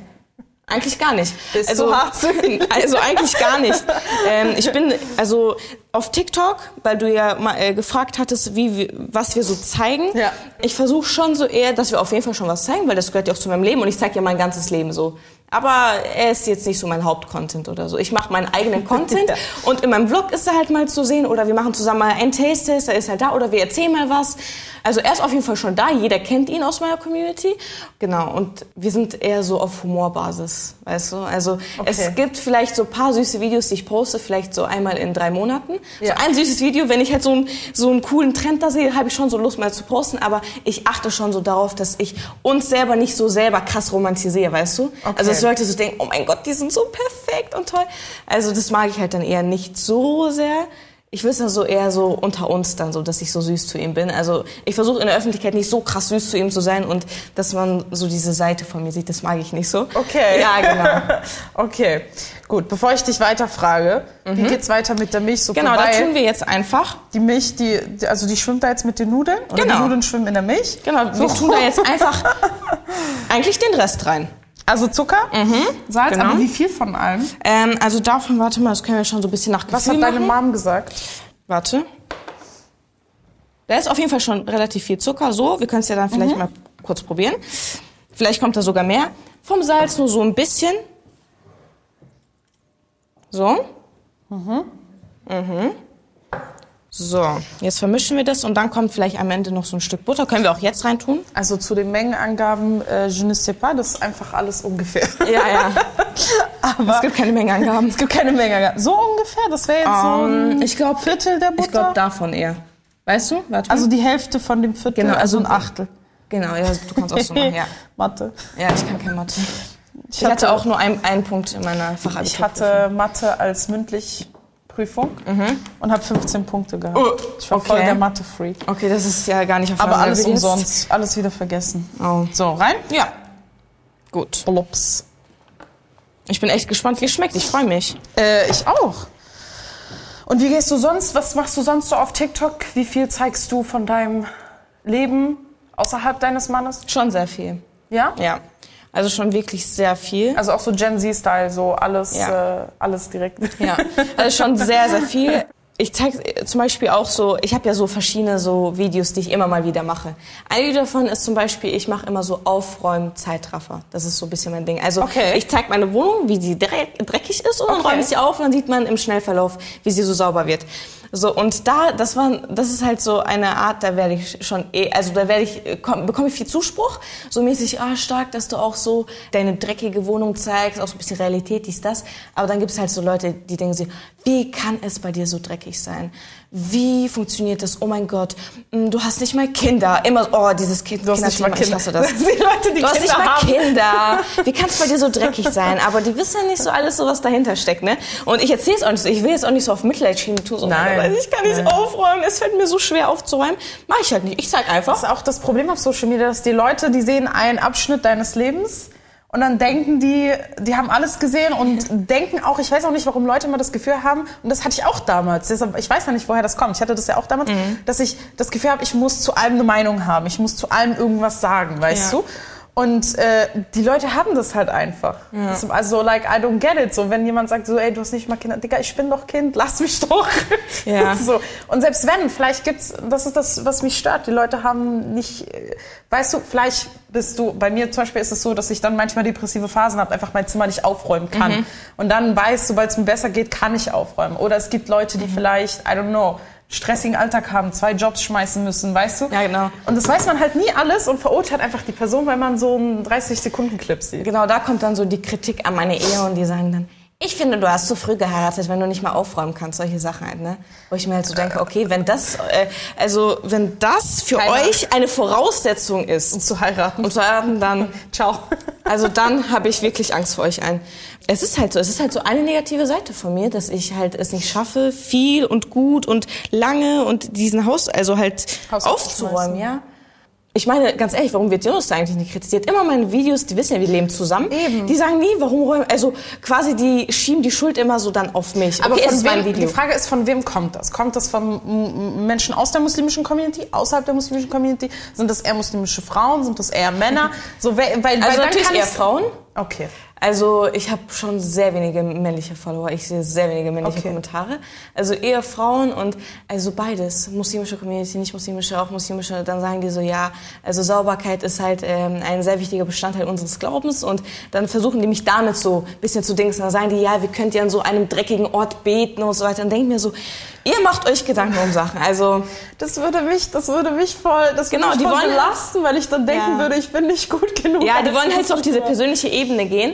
Eigentlich gar nicht.
Bist
also,
hart zu ihm?
Also eigentlich gar nicht. Ähm, ich bin, also auf TikTok, weil du ja mal äh, gefragt hattest, wie, was wir so zeigen.
Ja.
Ich versuche schon so eher, dass wir auf jeden Fall schon was zeigen, weil das gehört ja auch zu meinem Leben und ich zeige ja mein ganzes Leben so. Aber er ist jetzt nicht so mein Hauptcontent oder so. Ich mache meinen eigenen Content und in meinem Vlog ist er halt mal zu sehen oder wir machen zusammen mal ein Taste-Test, da ist er da oder wir erzählen mal was. Also er ist auf jeden Fall schon da, jeder kennt ihn aus meiner Community. Genau, und wir sind eher so auf Humorbasis, weißt du? Also
Okay.
es gibt vielleicht so ein paar süße Videos, die ich poste, vielleicht so einmal in drei Monaten.
Ja.
So ein süßes Video, wenn ich halt so, einen so einen coolen Trend da sehe, habe ich schon so Lust mal zu posten, aber ich achte schon so darauf, dass ich uns selber nicht so selber krass romantisiere, weißt du?
Okay.
Also dass Leute so denken, oh mein Gott, die sind so perfekt und toll. Also das mag ich halt dann eher nicht so sehr. Ich will es dann so eher so unter uns dann so, dass ich so süß zu ihm bin. Also ich versuche in der Öffentlichkeit nicht so krass süß zu ihm zu sein und dass man so diese Seite von mir sieht, das mag ich nicht so.
Okay.
Ja, genau.
Okay, gut. Bevor ich dich weiter frage, wie geht's weiter mit der Milchsuppe?
Mhm. Genau, da tun wir jetzt einfach.
die Milch, die, also die schwimmt da jetzt mit den Nudeln? Oder
Genau.
die Nudeln schwimmen in der Milch?
Genau, wir tun da jetzt einfach eigentlich den Rest rein.
Also Zucker, Salz,
genau.
aber wie viel von allem?
Ähm, also davon, warte mal, das können wir schon so ein bisschen nach
Was
Gefühl
hat deine
machen.
Mom gesagt?
Warte. Da ist auf jeden Fall schon relativ viel Zucker. So, wir können es ja dann vielleicht mal kurz probieren. Vielleicht kommt da sogar mehr. Vom Salz nur so ein bisschen. So. Mhm. So, jetzt vermischen wir das und dann kommt vielleicht am Ende noch so ein Stück Butter. Können wir auch jetzt reintun?
Also zu den Mengenangaben, äh, je ne sais pas, das ist einfach alles ungefähr.
Ja, ja.
Aber
Es gibt keine Mengenangaben.
es gibt keine Mengenangaben. So ungefähr, das wäre jetzt so ein
Ähm, ich glaube,
Viertel der Butter.
ich glaube davon eher. Weißt du? Warte.
also die Hälfte von dem Viertel,
Genau,
also ein
also-
Achtel.
genau, ja, du kannst auch so machen, ja.
Mathe.
Ja, ich kann kein Mathe. Ich hatte auch nur ein- einen Punkt in meiner Fachabitur.
Ich hatte Mathe als mündlich Prüfung und habe 15 Punkte gehabt.
Mhm. Oh,
ich war voll
okay.
der Mathe-Freak.
Okay, das ist ja gar nicht auf
Aber alles
jetzt.
umsonst, alles wieder vergessen.
Oh.
So, rein?
Ja. Gut.
Blups.
Ich bin echt gespannt, wie es schmeckt. Ich freue mich.
Äh, ich auch. Und wie gehst du sonst, was machst du sonst so auf TikTok? Wie viel zeigst du von deinem Leben außerhalb deines Mannes?
Schon sehr viel.
Ja?
Ja. Also schon wirklich sehr viel.
Also auch so Gen Z-Style, so alles,
Ja.
äh, alles direkt.
Ja, also schon sehr, sehr viel. Ich zeige zum Beispiel auch so, ich habe ja so verschiedene so Videos, die ich immer mal wieder mache. Ein Video davon ist zum Beispiel, ich mache immer so Aufräumen-Zeitraffer. Das ist so ein bisschen mein Ding. Also
Okay.
ich zeige meine Wohnung, wie sie dreck, dreckig ist und dann
Okay.
räume ich sie auf und dann sieht man im Schnellverlauf, wie sie so sauber wird. So und da, das war, das ist halt so eine Art, da werde ich schon, eh, also da werde ich, äh, komm, bekomme ich viel Zuspruch, so mäßig, ah stark, dass du auch so deine dreckige Wohnung zeigst, auch so ein bisschen Realität, dies, das. Aber dann gibt es halt so Leute, die denken sich, wie kann es bei dir so dreckig sein? Wie funktioniert das? Oh mein Gott, mm, du hast nicht mal Kinder. Immer, oh, dieses Kind,
Du hast nicht mal Kinder.
ich hasse das.
Die Leute, die
du hast
Kinder
nicht mal
haben.
Kinder. Wie kann es bei dir so dreckig sein? Aber die wissen ja nicht so alles, so was dahinter steckt, ne? Und ich erzähle es auch nicht so. Ich will jetzt auch nicht so auf Mitleidschiene tun. So,
Nein.
Nein. Ich kann nicht
Nein.
aufräumen. Es fällt mir so schwer aufzuräumen. Mach ich halt nicht. Ich sag
Das
einfach.
ist auch das Problem auf Social Media, dass die Leute, die sehen einen Abschnitt deines Lebens und dann denken die, die haben alles gesehen und denken auch, ich weiß auch nicht, warum Leute immer das Gefühl haben, und das hatte ich auch damals, ich weiß ja nicht, woher das kommt, ich hatte das ja auch damals, dass ich das Gefühl habe, ich muss zu allem eine Meinung haben, ich muss zu allem irgendwas sagen, weißt
Ja.
du? Und äh, die Leute haben das halt einfach. Das- Also, like, I don't get it. So, wenn jemand sagt, so, ey, du hast nicht mal Kinder, Digga, ich bin doch Kind, lass mich doch.
Ja.
so. Und selbst wenn, vielleicht gibt's, das ist das, was mich stört. Die Leute haben nicht, äh, weißt du, vielleicht bist du, bei mir zum Beispiel ist es so, dass ich dann manchmal depressive Phasen habe, einfach mein Zimmer nicht aufräumen kann.
Mhm.
Und dann weiß, sobald es mir besser geht, kann ich aufräumen. Oder es gibt Leute,
Mhm.
die vielleicht, I don't know, stressigen Alltag haben, zwei Jobs schmeißen müssen, weißt du?
Ja, genau.
Und das weiß man halt nie alles und verurteilt einfach die Person, weil man so einen 30-Sekunden-Clip sieht.
Genau, da kommt dann so die Kritik an meine Ehe und die sagen dann, ich finde, du hast zu früh geheiratet, wenn du nicht mal aufräumen kannst, solche Sachen halt, ne? Wo ich mir halt so denke, okay, wenn das, äh, also wenn das für
Keiner-
euch eine Voraussetzung ist,
Um zu heiraten.
um zu heiraten, dann
Ciao.
Also dann habe ich wirklich Angst vor euch allen. Es ist halt so, es ist halt so eine negative Seite von mir, dass ich halt es nicht schaffe, viel und gut und lange und diesen Haus, also halt
Haus
aufzuräumen, ja. Ich meine, ganz ehrlich, warum wird Jonas da eigentlich nicht kritisiert? Immer meine Videos, die wissen ja, wir leben zusammen.
Eben.
Die sagen nie, warum räumen, also quasi die schieben die Schuld immer so dann auf mich.
Aber
okay,
von
ist mein
wem, die. Frage ist, von wem kommt das? Kommt das von Menschen aus der muslimischen Community, außerhalb der muslimischen Community? Sind das eher muslimische Frauen? Sind das eher Männer? So, weil, weil, weil
Also
dann
natürlich
kann
eher Frauen.
Okay.
Also ich habe schon sehr wenige männliche Follower. Ich sehe sehr wenige männliche
Okay.
Kommentare. Also eher Frauen und also beides. Muslimische Community, nicht muslimische, auch muslimische. Dann sagen die so, ja, also Sauberkeit ist halt ähm, ein sehr wichtiger Bestandteil unseres Glaubens. Und dann versuchen die mich damit so ein bisschen zu dingsen. Dann sagen die, ja, wir könnt ja an so einem dreckigen Ort beten und so weiter. Dann denke ich mir so, ihr macht euch Gedanken um Sachen. Also
Das würde mich, das würde mich voll, das
Genau,
würde mich
die
voll
wollen-
belasten, weil ich dann denken
Ja.
würde, ich bin nicht gut genug.
Ja, die wollen halt so auf diese persönliche Ebene gehen.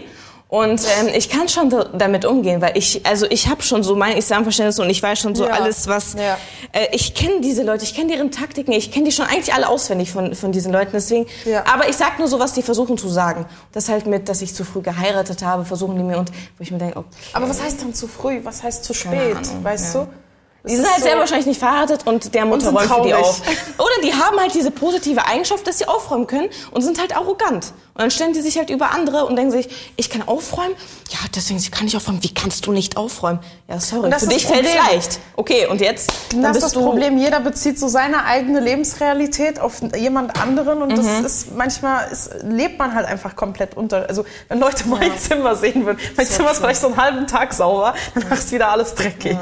Und ähm, ich kann schon da, damit umgehen, weil ich, also ich habe schon so mein Islamverständnis und ich weiß schon so
Ja.
alles, was.
Ja.
Äh, ich kenne diese Leute, ich kenne deren Taktiken, ich kenne die schon eigentlich alle auswendig von, von diesen Leuten. Deswegen,
Ja.
aber ich sag nur so, was die versuchen zu sagen. Das halt mit, dass ich zu früh geheiratet habe, versuchen die mir und wo ich mir denke, okay.
Aber was heißt dann zu früh? Was heißt zu spät? Weißt du?
Die sind halt sehr wahrscheinlich nicht verheiratet und der Mutter
sind
räumt die auf. Oder die haben halt diese positive Eigenschaft, dass sie aufräumen können und sind halt arrogant. Und dann stellen die sich halt über andere und denken sich, ich kann aufräumen? Ja, deswegen kann ich aufräumen. Wie kannst du nicht aufräumen? Ja, sorry,
Und das
für dich fällt's
Problem.
leicht. Okay, und jetzt? Dann
Das ist das Problem. Jeder bezieht so seine eigene Lebensrealität auf jemand anderen und
Mhm.
das ist manchmal ist, lebt man halt einfach komplett unter. Also wenn Leute mein Zimmer sehen würden, mein Zimmer ist vielleicht so einen halben Tag sauber, danach ist wieder alles dreckig.
Ja,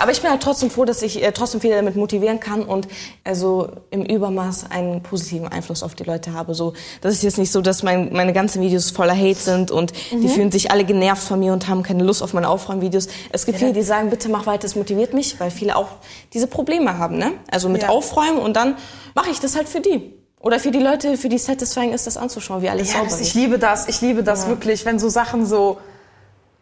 aber ich bin halt trotzdem froh, dass ich äh, trotzdem viele damit motivieren kann und also im Übermaß einen positiven Einfluss auf die Leute habe. So, das ist jetzt nicht so, dass mein, meine ganzen Videos voller Hate sind und die fühlen sich alle genervt von mir und haben keine Lust auf meine Aufräumvideos. Es gibt viele, die sagen, bitte mach weiter, es motiviert mich, weil viele auch diese Probleme haben, ne? Also mit
Ja.
Aufräumen und dann mache ich das halt für die. Oder für die Leute, für die satisfying ist, das anzuschauen, wie alles
Ja,
sauber
das, ich
ist.
liebe das. Ich liebe das wirklich, wenn so Sachen so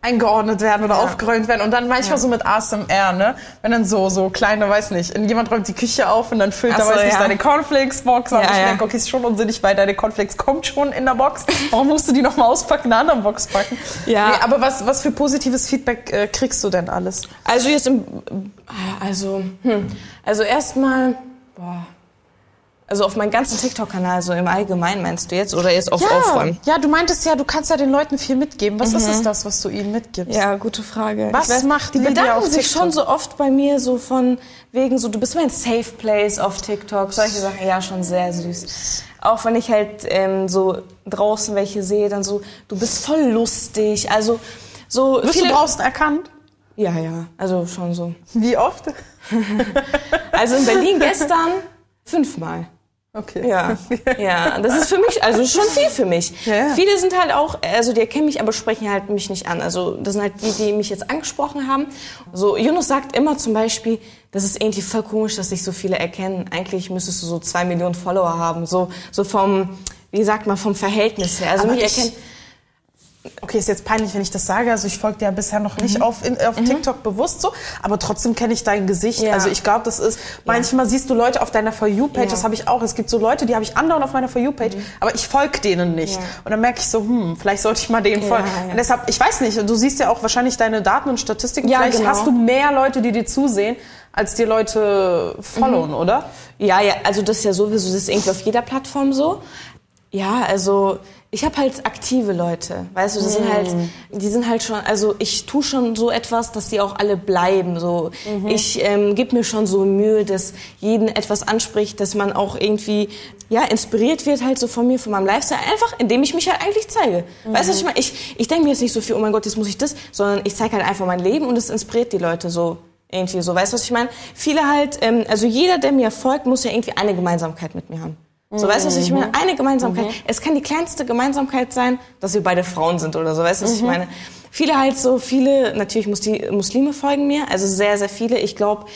eingeordnet werden oder
Ja.
aufgeräumt werden und dann manchmal so mit ASMR, ne? Wenn dann so so kleine, weiß nicht, jemand räumt die Küche auf und dann füllt
Ach
da
so,
weiß nicht
ja.
deine Cornflakes Box.
Ja,
ich
ja.
denke, okay, ist schon unsinnig, weil deine Cornflakes kommt schon in der Box. Warum musst du die noch mal auspacken, in einer anderen Box packen?
Ja.
Nee, aber was was für positives Feedback äh, kriegst du denn alles?
Also jetzt im, also, hm, also erstmal, boah, also auf meinem ganzen TikTok-Kanal, so im Allgemeinen meinst du jetzt, oder jetzt auf Aufräumen?
ja, du meintest ja, du kannst ja den Leuten viel mitgeben. Was ist es das, was du ihnen mitgibst?
Ja, gute Frage.
Was
weiß,
macht
Die bedanken sich schon so oft bei mir, so von wegen so, du bist mein Safe Place auf TikTok, solche Sachen, ja, schon sehr süß. Auch wenn ich halt ähm, so draußen welche sehe, dann so, du bist voll lustig, also so
Wirst du draußen erkannt?
Ja, ja, also schon so.
Wie oft?
Also in Berlin gestern fünfmal.
Okay.
Ja, ja, das ist für mich, also schon viel für mich.
Ja, ja.
Viele sind halt auch, also die erkennen mich, aber sprechen halt mich nicht an. Also das sind halt die, die mich jetzt angesprochen haben. So, Yunus sagt immer zum Beispiel, das ist irgendwie voll komisch, dass sich so viele erkennen. Eigentlich müsstest du so zwei Millionen Follower haben. So, so vom, wie sagt man, vom Verhältnis her. Also
Aber
mich
ich-
erkennen.
Okay, ist jetzt peinlich, wenn ich das sage. Also ich folge dir ja bisher noch
Mhm.
nicht auf, in, auf TikTok bewusst so, aber trotzdem kenne ich dein Gesicht.
Ja.
Also ich glaube, das ist, manchmal siehst du Leute auf deiner For You-Page,
Ja.
das habe ich auch. Es gibt so Leute, die habe ich andauernd auf meiner For You-Page, aber ich folge denen nicht.
Ja.
Und dann merke ich so, hm, vielleicht sollte ich mal denen
Ja,
folgen.
ja.
Und deshalb, ich weiß nicht, du siehst ja auch wahrscheinlich deine Daten und Statistiken.
Ja,
vielleicht
genau.
hast du mehr Leute, die dir zusehen, als dir Leute followen, oder?
Ja, ja, also das ist ja sowieso, das ist irgendwie auf jeder Plattform so. Ja, also ich habe halt aktive Leute, weißt du, das sind halt, die sind halt schon, also ich tue schon so etwas, dass die auch alle bleiben. So, ich ähm, gebe mir schon so Mühe, dass jeden etwas anspricht, dass man auch irgendwie ja inspiriert wird halt so von mir, von meinem Lifestyle, einfach indem ich mich halt eigentlich zeige. Weißt du, was ich meine? Ich, ich denke mir jetzt nicht so viel, oh mein Gott, jetzt muss ich das, sondern ich zeige halt einfach mein Leben und es inspiriert die Leute so. Irgendwie so, weißt du, was ich meine? Viele halt, ähm, also jeder, der mir folgt, muss ja irgendwie eine Gemeinsamkeit mit mir haben. So, weißt du, was ich meine? Eine Gemeinsamkeit. Es kann die kleinste Gemeinsamkeit sein, dass wir beide Frauen sind oder so, weißt du, was ich meine? Viele halt so, viele, natürlich Musli Muslime folgen mir, also sehr, sehr viele. Ich glaube,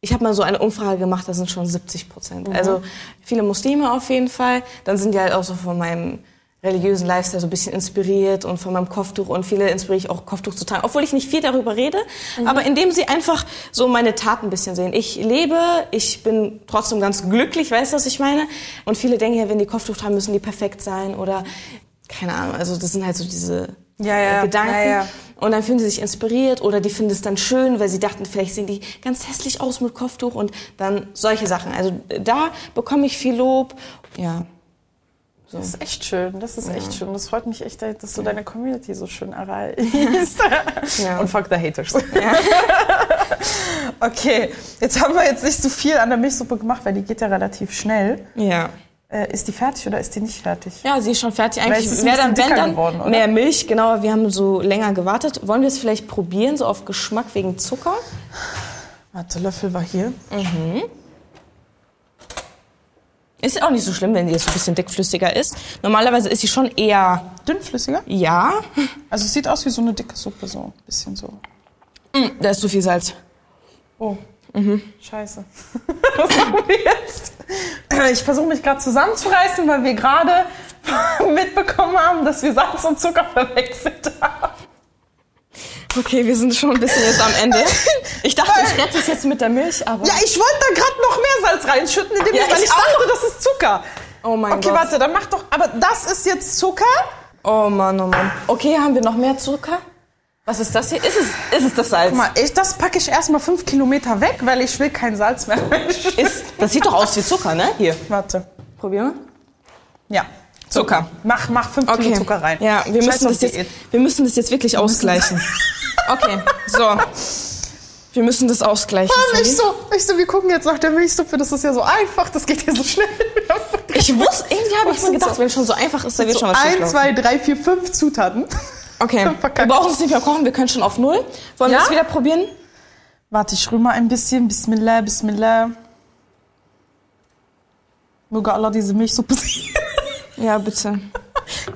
ich habe mal so eine Umfrage gemacht, da sind schon 70 Prozent. Also viele Muslime auf jeden Fall. Dann sind die halt auch so von meinem religiösen Lifestyle so ein bisschen inspiriert und von meinem Kopftuch und viele inspiriere ich auch Kopftuch zu tragen, obwohl ich nicht viel darüber rede, aber indem sie einfach so meine Taten ein bisschen sehen. Ich lebe, ich bin trotzdem ganz glücklich, weißt du, was ich meine? Und viele denken ja, wenn die Kopftuch tragen, müssen die perfekt sein oder keine Ahnung, also das sind halt so diese
Ja, ja,
äh, Gedanken.
ja, ja.
Und dann fühlen sie sich inspiriert oder die finden es dann schön, weil sie dachten, vielleicht sehen die ganz hässlich aus mit Kopftuch und dann solche Sachen. Also da bekomme ich viel Lob. Ja.
Das ist echt schön, das ist echt schön. Das freut mich echt, dass du deine Community so schön erreichst.
Ja.
Und fuck the haters. okay, jetzt haben wir jetzt nicht so viel an der Milchsuppe gemacht, weil die geht ja relativ schnell.
Ja.
Äh, ist die fertig oder ist die nicht fertig?
Ja, sie ist schon fertig. Eigentlich wäre dann, wenn dann
geworden, oder?
mehr Milch. Genau, wir haben so länger gewartet. Wollen wir es vielleicht probieren, so auf Geschmack wegen Zucker?
Warte, Löffel war hier.
Ist auch nicht so schlimm, wenn die jetzt so ein bisschen dickflüssiger ist. Normalerweise ist sie schon eher,
Dünnflüssiger?
ja,
Also es sieht aus wie so eine dicke Suppe, so ein bisschen so.
da ist zu viel Salz.
Oh. Scheiße. Was machen wir jetzt? Ich versuche mich gerade zusammenzureißen, weil wir gerade mitbekommen haben, dass wir Salz und Zucker verwechselt haben.
Okay, wir sind schon ein bisschen jetzt am Ende. Ich dachte, ich rette es jetzt mit der Milch, aber...
Ja, ich wollte da gerade noch mehr Salz reinschütten, indem
Ja,
ich, weil
ich
dachte, das ist Zucker.
Oh mein
Okay,
Gott.
warte, dann mach doch. Aber das ist jetzt Zucker.
Oh Mann, oh Mann. Okay, haben wir noch mehr Zucker? Was ist das hier? Ist es, ist es das Salz?
Guck mal, ich, das packe ich erstmal fünf Kilometer weg, weil ich will kein Salz mehr.
Ist, das sieht doch aus wie Zucker, ne? Hier,
Warte.
probieren wir.
Ja.
Zucker.
Mach, mach fünf Kilo Zucker rein.
Ja, wir
Scheiß
müssen, das jetzt,
Diät.
wir müssen das jetzt wirklich ausgleichen. Okay, so. Wir müssen das ausgleichen.
Mann, ich so, ich so, wir gucken jetzt nach der Milchsuppe, das ist ja so einfach, das geht ja so schnell.
Ich wusste, irgendwie habe ich mir gedacht,
so-
wenn es schon so einfach ist, dann wird
So
schon was
ein, zwei, drei, vier, fünf Zutaten.
Okay, wir brauchen es nicht mehr kochen, wir können schon auf Null. Wollen wir
Ja?
es wieder probieren?
Warte, ich rühre mal ein bisschen. Bismillah, Bismillah. Möge Allah diese Milchsuppe sehen.
Ja, bitte.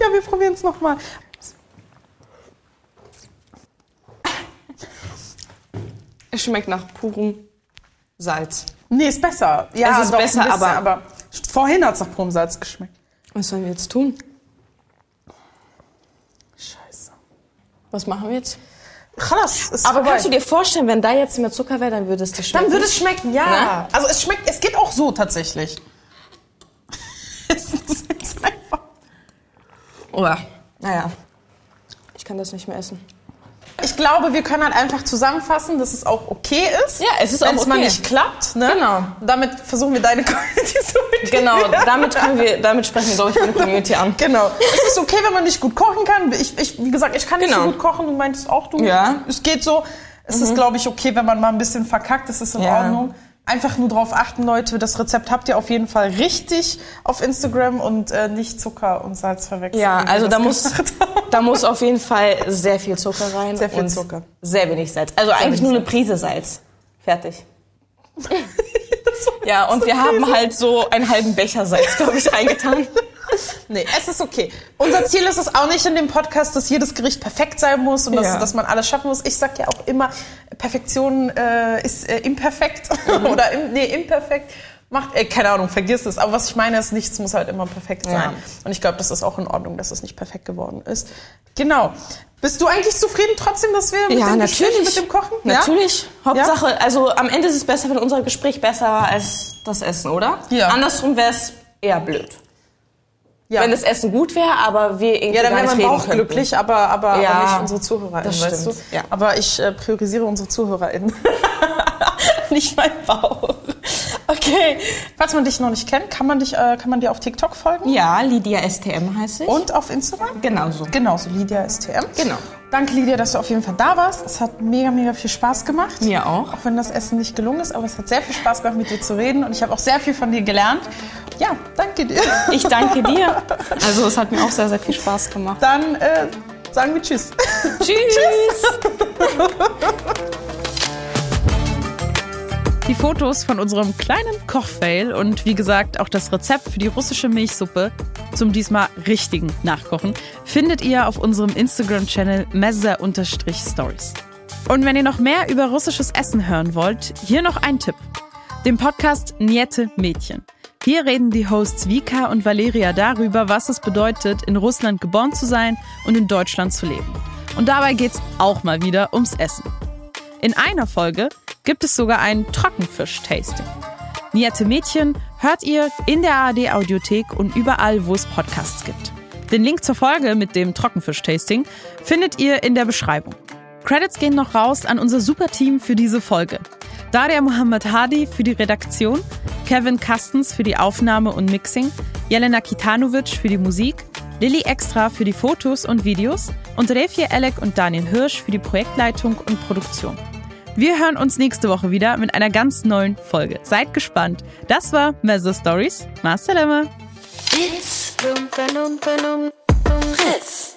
ja, wir probieren es nochmal.
Es schmeckt nach purem Salz.
Nee, ist besser. Ja,
Es ist
doch,
besser,
bisschen,
aber-
aber vorhin hat es nach purem Salz geschmeckt.
Was sollen wir jetzt tun?
Scheiße.
Was machen wir jetzt?
Krass, ist
Aber
vorbei.
kannst du dir vorstellen, wenn da jetzt mehr Zucker wäre, dann würde es dir schmecken?
Dann würde es schmecken, ja.
Ne?
Also es schmeckt, es geht auch so tatsächlich. es ist jetzt einfach.
Oder? Naja. Ich kann das nicht mehr essen.
Ich glaube, wir können halt einfach zusammenfassen, dass es auch okay ist.
Ja, es ist
Wenn
auch
es mal
okay.
nicht klappt. Ne?
Genau.
Damit versuchen wir deine Community zu
Genau,
motivieren.
damit, können wir, damit sprechen wir, glaube ich, meine Community an.
Genau. Es ist okay, wenn man nicht gut kochen kann. Ich, ich, wie gesagt, ich kann nicht
Genau.
so gut kochen. Du meintest auch, du.
Ja. Mhm.
Es geht so. Es ist, glaube ich, okay, wenn man mal ein bisschen verkackt. Das ist in
Ja.
Ordnung. Einfach nur drauf achten, Leute. Das Rezept habt ihr auf jeden Fall richtig auf Instagram und äh, nicht Zucker und Salz verwechseln.
Ja, also da muss. Da muss auf jeden Fall sehr viel Zucker rein.
Sehr viel
und
Zucker.
Sehr wenig Salz. Also eigentlich
wenig
nur eine Prise Salz. Fertig. ja, und wir haben halt so einen halben Becher Salz, glaube ich, reingetan.
Nee, es ist okay. Unser Ziel ist es auch nicht in dem Podcast, dass jedes Gericht perfekt sein muss und dass,
Ja.
dass man alles schaffen muss. Ich sag ja auch immer, Perfektion äh, ist äh, imperfekt
Mhm.
oder im, nee, imperfekt. Macht, äh, keine Ahnung, vergiss es. Aber was ich meine ist, nichts muss halt immer perfekt sein.
Ja.
Und ich glaube, das ist auch in Ordnung, dass es nicht perfekt geworden ist. Genau. Bist du eigentlich zufrieden trotzdem, dass wir mit
Ja,
dem Gespräch,
natürlich.
mit dem Kochen?
Natürlich. Hauptsache, also am Ende ist es besser, wenn unser Gespräch besser war als das Essen, oder?
Ja.
Andersrum wäre es eher blöd.
Ja.
Wenn das Essen gut wäre, aber wir irgendwie
Ja, dann wäre mein Bauch glücklich, aber, aber,
Ja,
aber nicht unsere ZuhörerInnen,
das
weißt du?
stimmt, ja.
Aber ich äh, priorisiere unsere ZuhörerInnen. nicht mein Bauch. Okay. Falls man dich noch nicht kennt, kann man, dich, äh, kann man dir auf TikTok folgen?
Ja, Lydia STM heißt ich.
Und auf Instagram?
Genauso.
Genauso, Lydia STM.
Genau.
Danke, Lydia, dass du auf jeden Fall da warst. Es hat mega, mega viel Spaß gemacht.
Mir auch.
Auch wenn das Essen nicht gelungen ist, aber es hat sehr viel Spaß gemacht, mit dir zu reden. Und ich habe auch sehr viel von dir gelernt. Ja, danke dir.
Ich danke dir. Also es hat mir auch sehr, sehr viel Spaß gemacht.
Dann äh, sagen wir Tschüss.
Tschüss.
Die Fotos von unserem kleinen Kochfail und wie gesagt auch das Rezept für die russische Milchsuppe zum diesmal richtigen Nachkochen findet ihr auf unserem Instagram-Channel messer-stories. Und wenn ihr noch mehr über russisches Essen hören wollt, hier noch ein Tipp. Den Podcast Niete Mädchen. Hier reden die Hosts Vika und Valeria darüber, was es bedeutet, in Russland geboren zu sein und in Deutschland zu leben. Und dabei geht's auch mal wieder ums Essen. In einer Folge gibt es sogar ein Trockenfisch-Tasting. Niette Mädchen hört ihr in der ARD Audiothek und überall, wo es Podcasts gibt. Den Link zur Folge mit dem Trockenfisch-Tasting findet ihr in der Beschreibung. Credits gehen noch raus an unser Superteam für diese Folge. Daria Mohammed Hadi für die Redaktion, Kevin Kastens für die Aufnahme und Mixing, Jelena Kitanovic für die Musik, Lilly Extra für die Fotos und Videos und Refje Elek und Daniel Hirsch für die Projektleitung und Produktion. Wir hören uns nächste Woche wieder mit einer ganz neuen Folge. Seid gespannt. Das war Mezzo Stories. Masalama.
Fritz. Fritz.